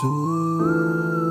tua.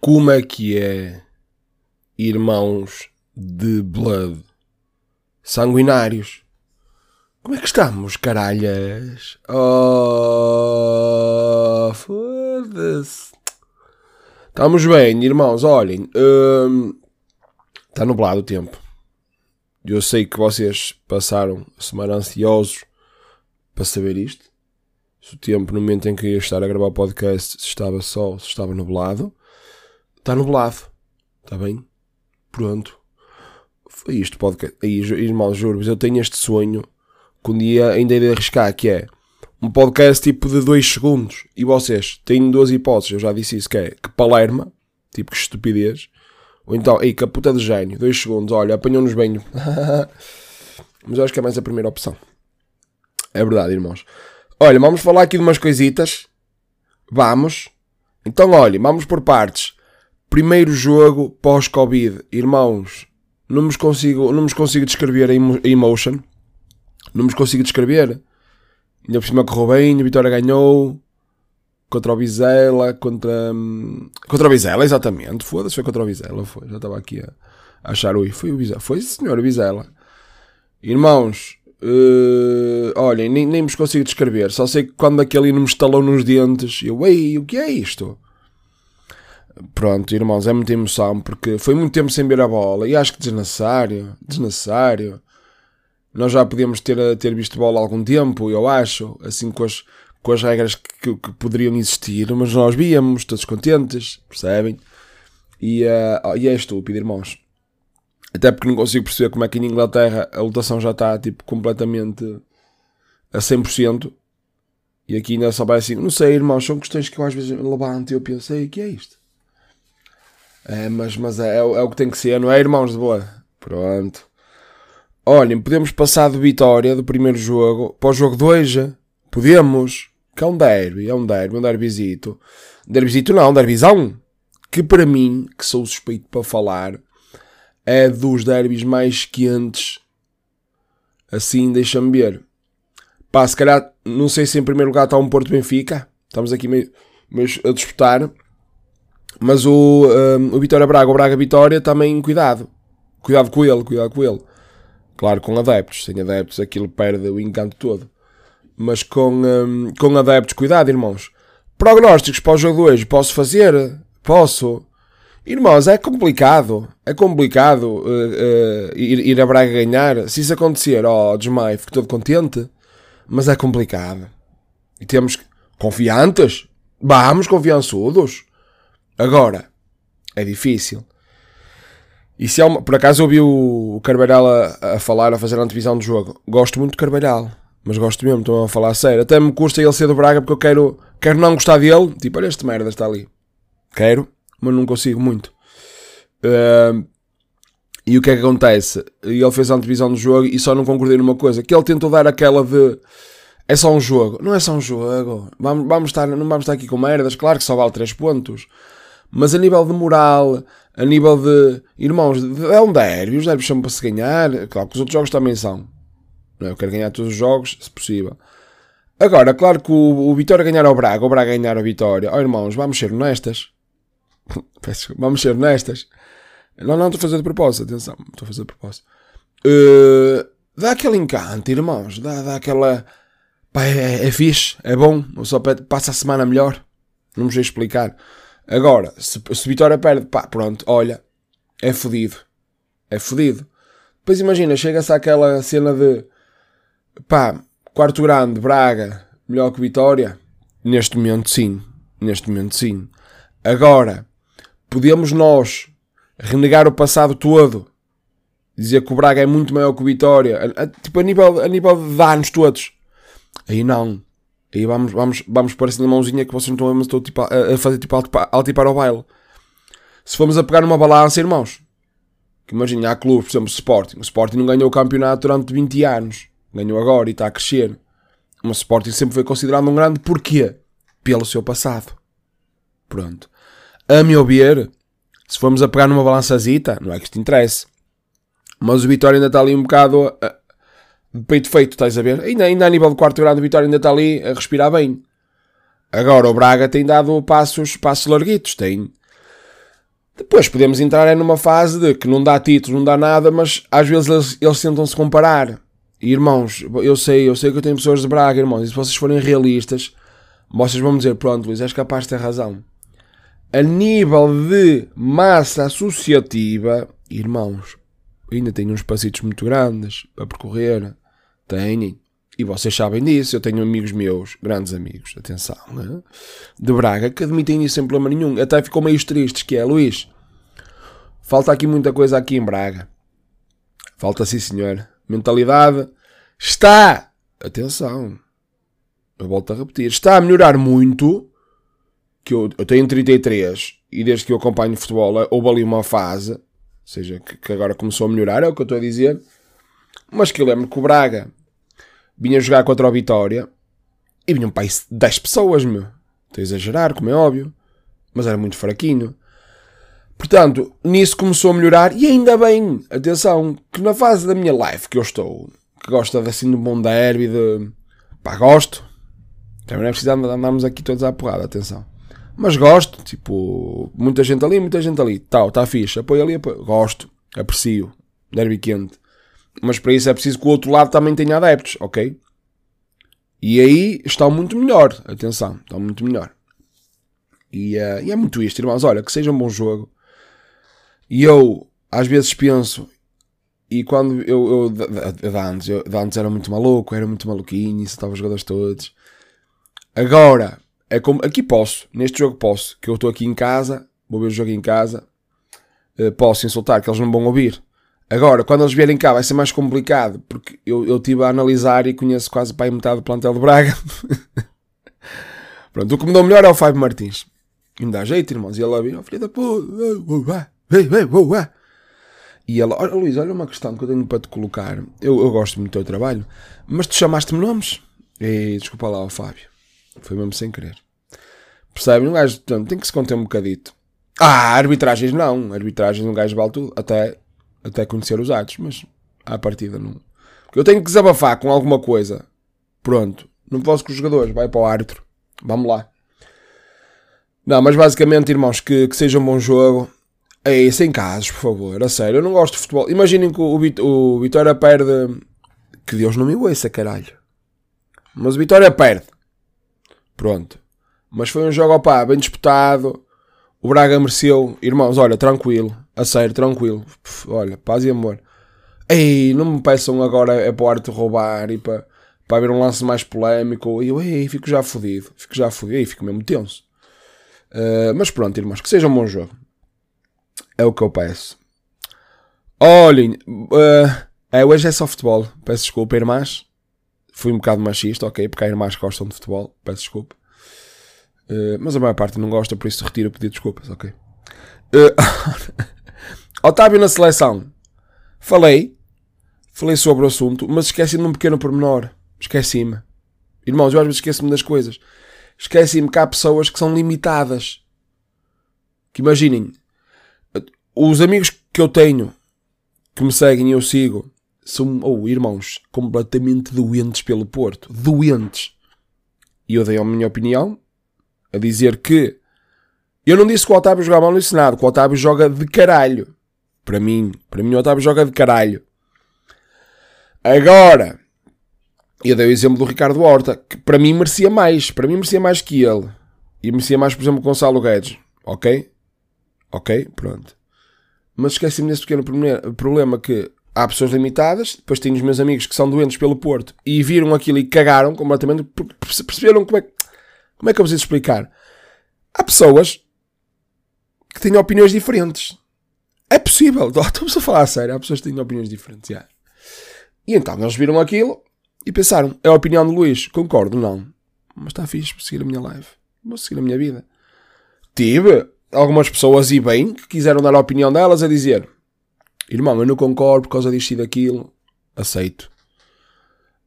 Como é que é, irmãos de Blood? Sanguinários. Como é que estamos, caralhas? Oh, foda-se. Estamos bem, irmãos. Olhem, hum, está nublado o tempo. Eu sei que vocês passaram a semana ansiosos para saber isto. Se o tempo no momento em que ia estar a gravar o podcast se estava sol, se estava nublado. Está nublado. Está bem? Pronto. Foi isto podcast. Aí, irmãos, juro eu tenho este sonho que um dia ainda irei arriscar, que é um podcast tipo de 2 segundos. E vocês têm duas hipóteses, eu já disse isso, que é que palerma, tipo que estupidez, ou então, ei, que puta de gênio, 2 segundos, olha, apanhou-nos bem. Mas eu acho que é mais a primeira opção. É verdade, irmãos. Olha, vamos falar aqui de umas coisitas. Vamos. Então, olha, vamos por partes. Primeiro jogo pós-Covid. Irmãos, não me consigo, não consigo descrever a emotion. Não me consigo descrever. Ainda por cima correu bem, a Vitória ganhou. Contra o Vizela, contra... Hum, contra o Vizela, exatamente. Foda-se, foi contra o Vizela, foi. Já estava aqui a, achar, ui, foi o Vizela. Foi, senhor, o Vizela. Irmãos, uh, olhem, nem, nem vos consigo descrever. Só sei que quando aquele me estalou nos dentes, eu, ei, o que é isto? Pronto, irmãos, é muita emoção porque foi muito tempo sem ver a bola e acho que desnecessário, desnecessário. Nós já podíamos ter, ter visto bola há algum tempo, eu acho, assim com as, com as regras que, que poderiam existir, mas nós víamos, todos contentes, percebem? E, uh, e é estúpido, irmãos. Até porque não consigo perceber como é que em Inglaterra a lotação já está tipo, completamente a 100%. E aqui ainda só vai assim, não sei, irmãos, são questões que eu às vezes levanto e eu penso, o que é isto? É, mas mas é, é, é, o que tem que ser, não é, irmãos de boa? Pronto. Olhem, podemos passar de vitória do primeiro jogo para o jogo 2. Podemos. Que é um derby, é um derby, um derbysito. Derbysito não, um derbysão. Que para mim, que sou suspeito para falar, é dos derbys mais quentes. Assim, deixa-me ver. Pá, se calhar, não sei se em primeiro lugar está um Porto Benfica. Estamos aqui meio, meio a disputar. Mas o, um, o Vitória Braga, o Braga Vitória, também cuidado. Cuidado com ele, cuidado com ele. Claro, com adeptos. Sem adeptos aquilo perde o encanto todo. Mas com, um, com adeptos, cuidado, irmãos. Prognósticos para o jogo de hoje, posso fazer? Posso. Irmãos, é complicado. É complicado uh, uh, ir, ir a Braga ganhar. Se isso acontecer, ó, oh, desmaio, fico todo contente. Mas é complicado. E temos confiantes. Vamos, confiançudos. Agora, é difícil. E se uma, por acaso ouvi o Carvalhal a, a, falar, a fazer a antevisão do jogo. Gosto muito de Carvalhal, mas gosto mesmo, estou a falar a sério. Até me custa ele ser do Braga porque eu quero, quero não gostar dele. Tipo, olha este merda está ali. Quero, mas não consigo muito. Uh, e o que é que acontece? Ele fez a antevisão do jogo e só não concordei numa coisa: que ele tentou dar aquela de. É só um jogo. Não é só um jogo. Vamos, vamos estar, não vamos estar aqui com merdas. Claro que só vale 3 pontos. Mas a nível de moral, a nível de. Irmãos, é um derby, os derbys são para se ganhar. Claro que os outros jogos também são. É? Eu quero ganhar todos os jogos, se possível. Agora, claro que o, o Vitória ganhar ao Braga, o Braga ganhar ao Vitória. Oh, irmãos, vamos ser honestas. vamos ser honestas. Não, não, estou a fazer de propósito, atenção, estou a fazer de propósito. Uh, dá aquele encanto, irmãos, dá, dá aquela. Pá, é, é fixe, é bom, só passa a semana melhor. Não me sei explicar. Agora, se, se Vitória perde, pá, pronto, olha, é fodido. É fodido. Depois imagina, chega-se àquela cena de pá, quarto grande, Braga, melhor que Vitória. Neste momento, sim. Neste momento, sim. Agora, podemos nós renegar o passado todo, dizer que o Braga é muito maior que o Vitória, a, a, tipo a nível, a nível de danos todos. Aí não. Aí vamos, vamos, vamos pôr assim na mãozinha que vocês não estão a, tipo, a, a fazer tipo altipar ao baile. Se formos a pegar numa balança, irmãos, que imagina, há clubes, por exemplo, Sporting. O Sporting não ganhou o campeonato durante 20 anos. Ganhou agora e está a crescer. O Sporting sempre foi considerado um grande. Porquê? Pelo seu passado. Pronto. A meu ver, se formos a pegar numa balançazita, não é que isto interesse. Mas o Vitória ainda está ali um bocado uh, de peito feito, estás a ver? Ainda, ainda a nível de quarto grau, o Vitória ainda está ali a respirar bem. Agora o Braga tem dado passos, passos larguitos, tem. Depois podemos entrar é numa fase de que não dá títulos, não dá nada, mas às vezes eles, eles tentam-se comparar. Irmãos, eu sei, eu sei que eu tenho pessoas de Braga, irmãos, e se vocês forem realistas, vocês vão dizer, pronto, Luís, és capaz de ter razão. A nível de massa associativa, irmãos, ainda tenho uns passitos muito grandes para percorrer. Tenho. E vocês sabem disso. Eu tenho amigos meus, grandes amigos, atenção, né? de Braga, que admitem isso sem problema nenhum. Até ficou meio tristes, que é, Luís, falta aqui muita coisa aqui em Braga. Falta sim, senhor. Mentalidade está, atenção, eu volto a repetir, está a melhorar muito. Que eu, eu tenho 33 e desde que eu acompanho futebol houve ali uma fase, ou seja, que, que agora começou a melhorar, é o que eu estou a dizer. Mas que eu lembro que o Braga vinha jogar contra o Vitória e vinham para 10 pessoas, meu. Estou a exagerar, como é óbvio, mas era muito fraquinho. Portanto, nisso começou a melhorar e ainda bem, atenção, que na fase da minha life que eu estou, que gosta assim um bom derby, de pá, gosto, também não é preciso andarmos aqui todos à porrada, atenção. Mas gosto, tipo, muita gente ali, muita gente ali, tal, está fixe, apoio ali, apoio. gosto, aprecio, derby quente. Mas para isso é preciso que o outro lado também tenha adeptos, ok? E aí está muito melhor, atenção, está muito melhor. E, uh, e é muito isto, irmãos, olha, que seja um bom jogo. E eu, às vezes penso, e quando eu, eu de, antes, eu, antes era muito maluco, era muito maluquinho, estava os jogadores todos. Agora, é como, aqui posso, neste jogo posso, que eu estou aqui em casa, vou ver o jogo em casa, uh, posso insultar, que eles não vão ouvir. Agora, quando eles vierem cá vai ser mais complicado, porque eu, estive a analisar e conheço quase para metade do plantel de Braga. Pronto, o que me deu melhor é o Fábio Martins. E me dá jeito, irmãos. E ele vem, oh, filho da puta, e ela, olha Luís, olha uma questão que eu tenho para te colocar. Eu, eu gosto muito do teu trabalho, mas tu chamaste-me nomes. E desculpa lá, o Fábio. Foi mesmo sem querer. Percebe? Um gajo portanto, tem que se conter um bocadito. Ah, arbitragens não. Arbitragens um gajo vale tudo. Até até conhecer os atos, mas à partida não. Porque eu tenho que desabafar com alguma coisa. Pronto. Não posso com os jogadores, vai para o árbitro. Vamos lá. Não, mas basicamente, irmãos, que, que seja um bom jogo. É sem casos, por favor. A sério, eu não gosto de futebol. Imaginem que o, o, o Vitória perde. Que Deus não me ouça, caralho. Mas o Vitória perde. Pronto. Mas foi um jogo, opá, bem disputado. O Braga mereceu. Irmãos, olha, tranquilo. A sério, tranquilo. olha, paz e amor. Ei, não me peçam agora é para o arte roubar e para, para haver um lance mais polémico. E eu, ei, fico já fodido. Fico já fodido. Ei, fico mesmo tenso. Uh, mas pronto, irmãos, que seja um bom jogo. É o que eu peço. Olhem, uh, é, hoje é só futebol. Peço desculpa, irmãs. Fui um bocado machista, ok? Porque há irmãs que gostam de futebol. Peço desculpa. Uh, mas a maior parte não gosta, por isso retiro o pedido de desculpas, ok? Uh, Otávio na seleção. Falei. Falei sobre o assunto, mas esqueci-me de um pequeno pormenor. Esqueci-me. Irmãos, eu às vezes esqueço-me das coisas. Esqueci-me que há pessoas que são limitadas. Que imaginem, os amigos que eu tenho, que me seguem e eu sigo, são, ou oh, irmãos, completamente doentes pelo Porto. Doentes. E eu dei a minha opinião, a dizer que eu não disse que o Otávio jogava mal no Senado, que o Otávio joga de caralho. Para mim, para mim o Otávio joga de caralho. Agora, eu dei o exemplo do Ricardo Horta, que para mim merecia mais, para mim merecia mais que ele. E merecia mais, por exemplo, o Gonçalo Guedes. Ok? Ok? Pronto. Mas esqueci-me desse pequeno problema que há pessoas limitadas, depois tenho os meus amigos que são doentes pelo Porto e viram aquilo e cagaram completamente, perceberam como é, como é que eu preciso explicar. Há pessoas que têm opiniões diferentes. É possível, estamos a falar a sério, há pessoas que têm opiniões diferentes. Yeah. E então eles viram aquilo e pensaram: é a opinião de Luís, concordo, não. Mas está fixe, vou seguir a minha live, vou seguir a minha vida. Tive algumas pessoas, e bem, que quiseram dar a opinião delas a dizer: irmão, eu não concordo por causa disto e daquilo, aceito.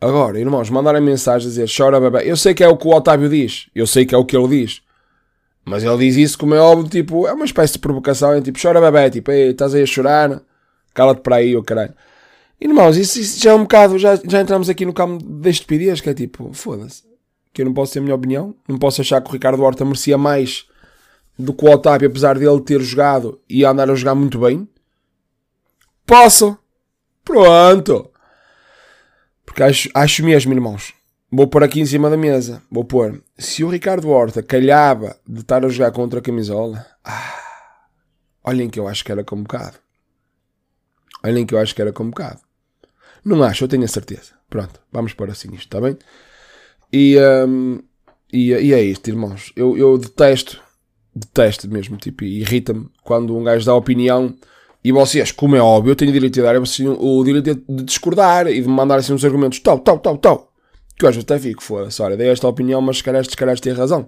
Agora, irmãos, mandarem mensagem a dizer chora bebê. Eu sei que é o que o Otávio diz, eu sei que é o que ele diz. Mas ele diz isso como é óbvio, tipo, é uma espécie de provocação, é tipo, chora bebê, tipo, ei, estás aí a chorar, cala-te para aí, o caralho. Irmãos, isso, isso, já é um bocado, já, já entramos aqui no campo da estupidez, que é tipo, foda-se, que eu não posso ter a minha opinião, não posso achar que o Ricardo Horta merecia mais do que o Otávio, apesar dele ter jogado e andar a jogar muito bem? Posso. Pronto. Porque acho, acho mesmo, irmãos. Vou pôr aqui em cima da mesa. Vou pôr. Se o Ricardo Horta calhava de estar a jogar contra a camisola. Ah, olhem que eu acho que era convocado. Olhem que eu acho que era convocado. Não acho, eu tenho a certeza. Pronto, vamos pôr assim isto, está bem? E, um, e, e, é isto, irmãos. Eu, eu detesto, detesto mesmo, tipo, irrita-me quando um gajo dá opinião e vocês, como é óbvio, eu tenho direito de dar assim, o direito de discordar e de me mandar assim uns argumentos, tal, tal, tal, tal. Que vezes até fico, foda-se, olha, dei esta opinião, mas se calhar este calhar tem razão.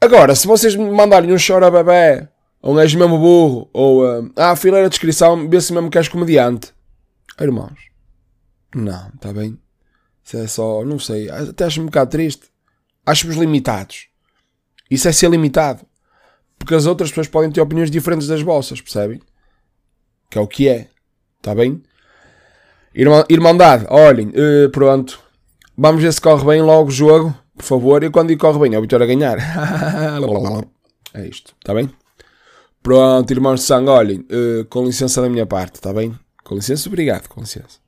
Agora, se vocês me mandarem um chora bebê, ou um gajo mesmo burro, ou uh, ah, fileira de descrição, vê-se mesmo que és comediante. Irmãos, não, está bem? Isso é só, não sei, até acho um bocado triste. Acho-vos limitados. Isso é ser limitado. Porque as outras pessoas podem ter opiniões diferentes das vossas, percebem? que é o que é, está bem? Irmã, irmandade, olhem, uh, pronto, vamos ver se corre bem logo o jogo, por favor, e quando corre bem, é o Vitória a ganhar. é isto, está bem? Pronto, irmãos de sangue, olhem, uh, com licença da minha parte, está bem? Com licença, obrigado, com licença.